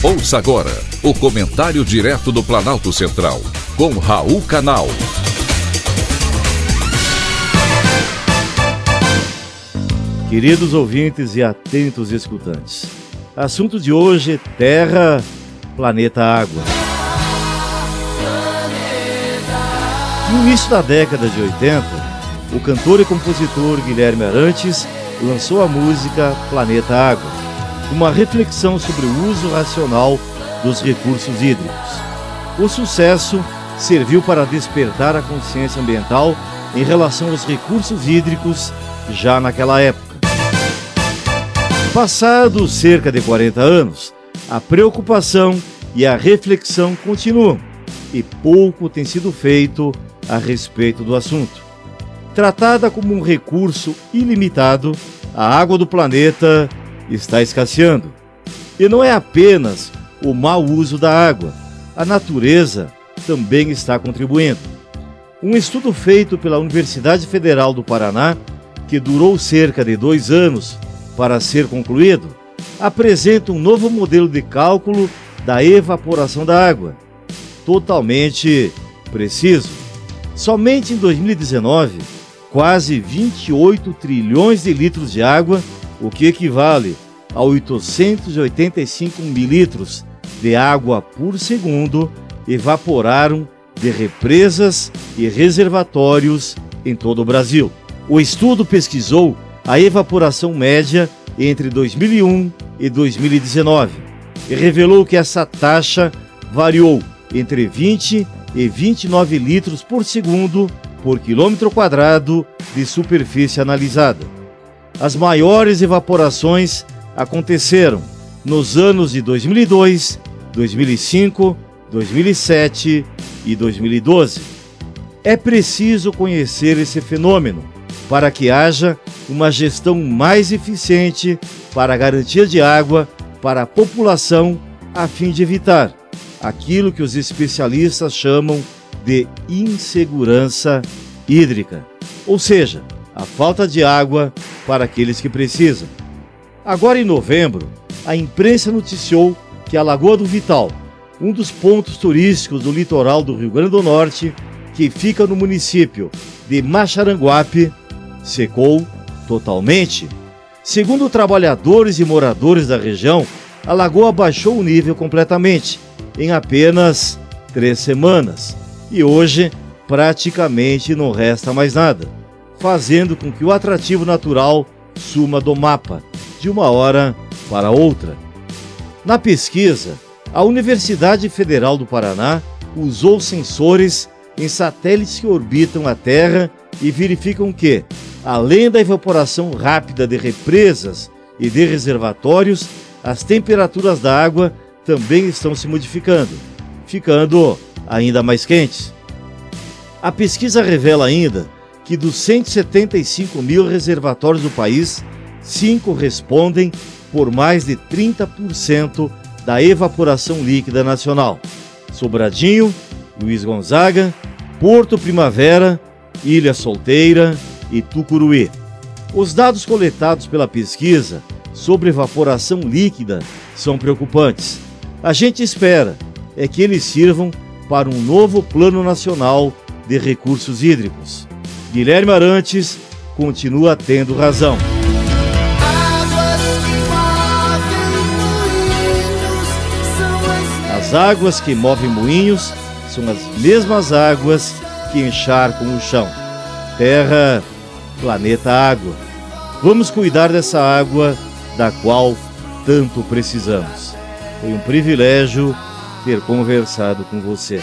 Ouça agora o comentário direto do Planalto Central, com Raul Canal. Queridos ouvintes e atentos escutantes, assunto de hoje: Terra, planeta Água. No início da década de 80, o cantor e compositor Guilherme Arantes lançou a música Planeta Água uma reflexão sobre o uso racional dos recursos hídricos. O sucesso serviu para despertar a consciência ambiental em relação aos recursos hídricos já naquela época. Passados cerca de 40 anos, a preocupação e a reflexão continuam e pouco tem sido feito a respeito do assunto. Tratada como um recurso ilimitado, a água do planeta está escasseando. E não é apenas o mau uso da água, a natureza também está contribuindo. Um estudo feito pela Universidade Federal do Paraná, que durou cerca de dois anos para ser concluído, apresenta um novo modelo de cálculo da evaporação da água, totalmente preciso. Somente em 2019, quase 28 trilhões de litros de água o que equivale a 885 mililitros de água por segundo, evaporaram de represas e reservatórios em todo o Brasil. O estudo pesquisou a evaporação média entre 2001 e 2019 e revelou que essa taxa variou entre 20 e 29 litros por segundo por quilômetro quadrado de superfície analisada. As maiores evaporações aconteceram nos anos de 2002, 2005, 2007 e 2012. É preciso conhecer esse fenômeno para que haja uma gestão mais eficiente para a garantia de água para a população, a fim de evitar aquilo que os especialistas chamam de insegurança hídrica, ou seja, a falta de água para aqueles que precisam. Agora em novembro, a imprensa noticiou que a Lagoa do Vital, um dos pontos turísticos do litoral do Rio Grande do Norte, que fica no município de Macharanguape, secou totalmente. Segundo trabalhadores e moradores da região, a lagoa baixou o nível completamente em apenas três semanas e hoje praticamente não resta mais nada fazendo com que o atrativo natural suma do mapa de uma hora para outra. Na pesquisa, a Universidade Federal do Paraná usou sensores em satélites que orbitam a Terra e verificam que, além da evaporação rápida de represas e de reservatórios, as temperaturas da água também estão se modificando, ficando ainda mais quentes. A pesquisa revela ainda que dos 175 mil reservatórios do país, cinco respondem por mais de 30% da evaporação líquida nacional. Sobradinho, Luiz Gonzaga, Porto Primavera, Ilha Solteira e Tucuruí. Os dados coletados pela pesquisa sobre evaporação líquida são preocupantes. A gente espera é que eles sirvam para um novo Plano Nacional de Recursos Hídricos. Guilherme Arantes continua tendo razão. As águas que movem moinhos são as mesmas águas que encharcam o chão. Terra, planeta água. Vamos cuidar dessa água da qual tanto precisamos. Foi um privilégio ter conversado com você.